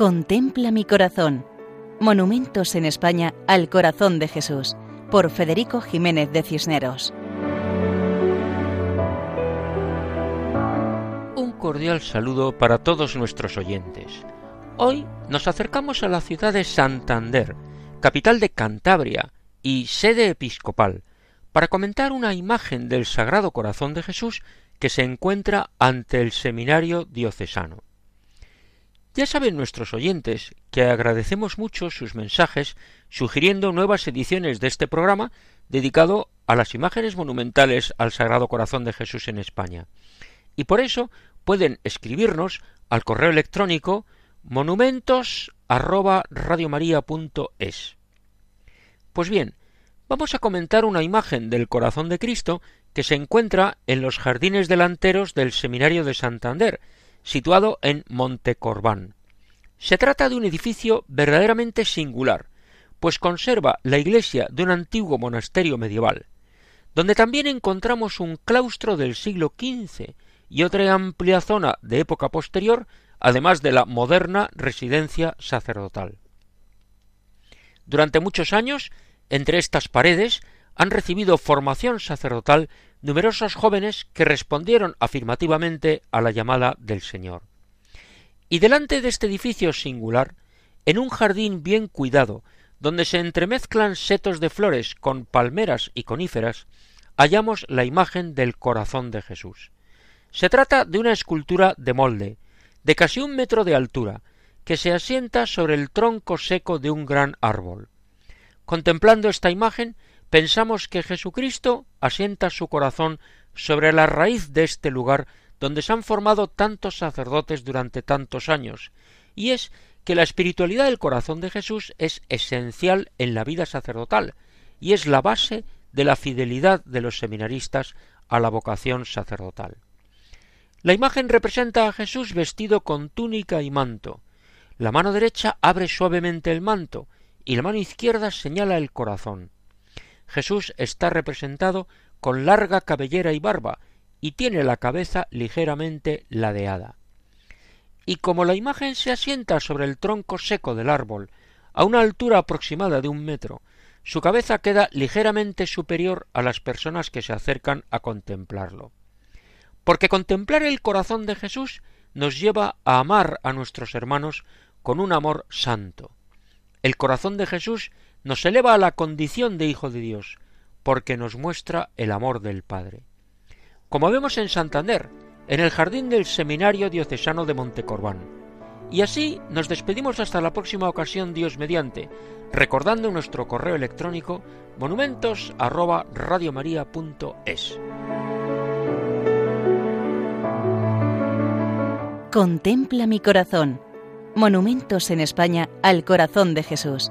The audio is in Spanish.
Contempla mi corazón. Monumentos en España al corazón de Jesús, por Federico Jiménez de Cisneros. Un cordial saludo para todos nuestros oyentes. Hoy nos acercamos a la ciudad de Santander, capital de Cantabria y sede episcopal, para comentar una imagen del Sagrado Corazón de Jesús que se encuentra ante el seminario diocesano. Ya saben nuestros oyentes que agradecemos mucho sus mensajes sugiriendo nuevas ediciones de este programa dedicado a las imágenes monumentales al Sagrado Corazón de Jesús en España. Y por eso pueden escribirnos al correo electrónico monumentos Pues bien, vamos a comentar una imagen del corazón de Cristo que se encuentra en los jardines delanteros del Seminario de Santander, situado en Montecorbán. Se trata de un edificio verdaderamente singular, pues conserva la iglesia de un antiguo monasterio medieval, donde también encontramos un claustro del siglo XV y otra amplia zona de época posterior, además de la moderna residencia sacerdotal. Durante muchos años, entre estas paredes han recibido formación sacerdotal numerosos jóvenes que respondieron afirmativamente a la llamada del Señor. Y delante de este edificio singular, en un jardín bien cuidado, donde se entremezclan setos de flores con palmeras y coníferas, hallamos la imagen del corazón de Jesús. Se trata de una escultura de molde, de casi un metro de altura, que se asienta sobre el tronco seco de un gran árbol. Contemplando esta imagen, pensamos que Jesucristo asienta su corazón sobre la raíz de este lugar donde se han formado tantos sacerdotes durante tantos años, y es que la espiritualidad del corazón de Jesús es esencial en la vida sacerdotal, y es la base de la fidelidad de los seminaristas a la vocación sacerdotal. La imagen representa a Jesús vestido con túnica y manto. La mano derecha abre suavemente el manto, y la mano izquierda señala el corazón. Jesús está representado con larga cabellera y barba, y tiene la cabeza ligeramente ladeada. Y como la imagen se asienta sobre el tronco seco del árbol, a una altura aproximada de un metro, su cabeza queda ligeramente superior a las personas que se acercan a contemplarlo. Porque contemplar el corazón de Jesús nos lleva a amar a nuestros hermanos con un amor santo. El corazón de Jesús nos eleva a la condición de Hijo de Dios, porque nos muestra el amor del Padre. Como vemos en Santander, en el jardín del Seminario Diocesano de Montecorbán. Y así nos despedimos hasta la próxima ocasión, Dios mediante, recordando nuestro correo electrónico monumentos Contempla mi corazón. Monumentos en España al corazón de Jesús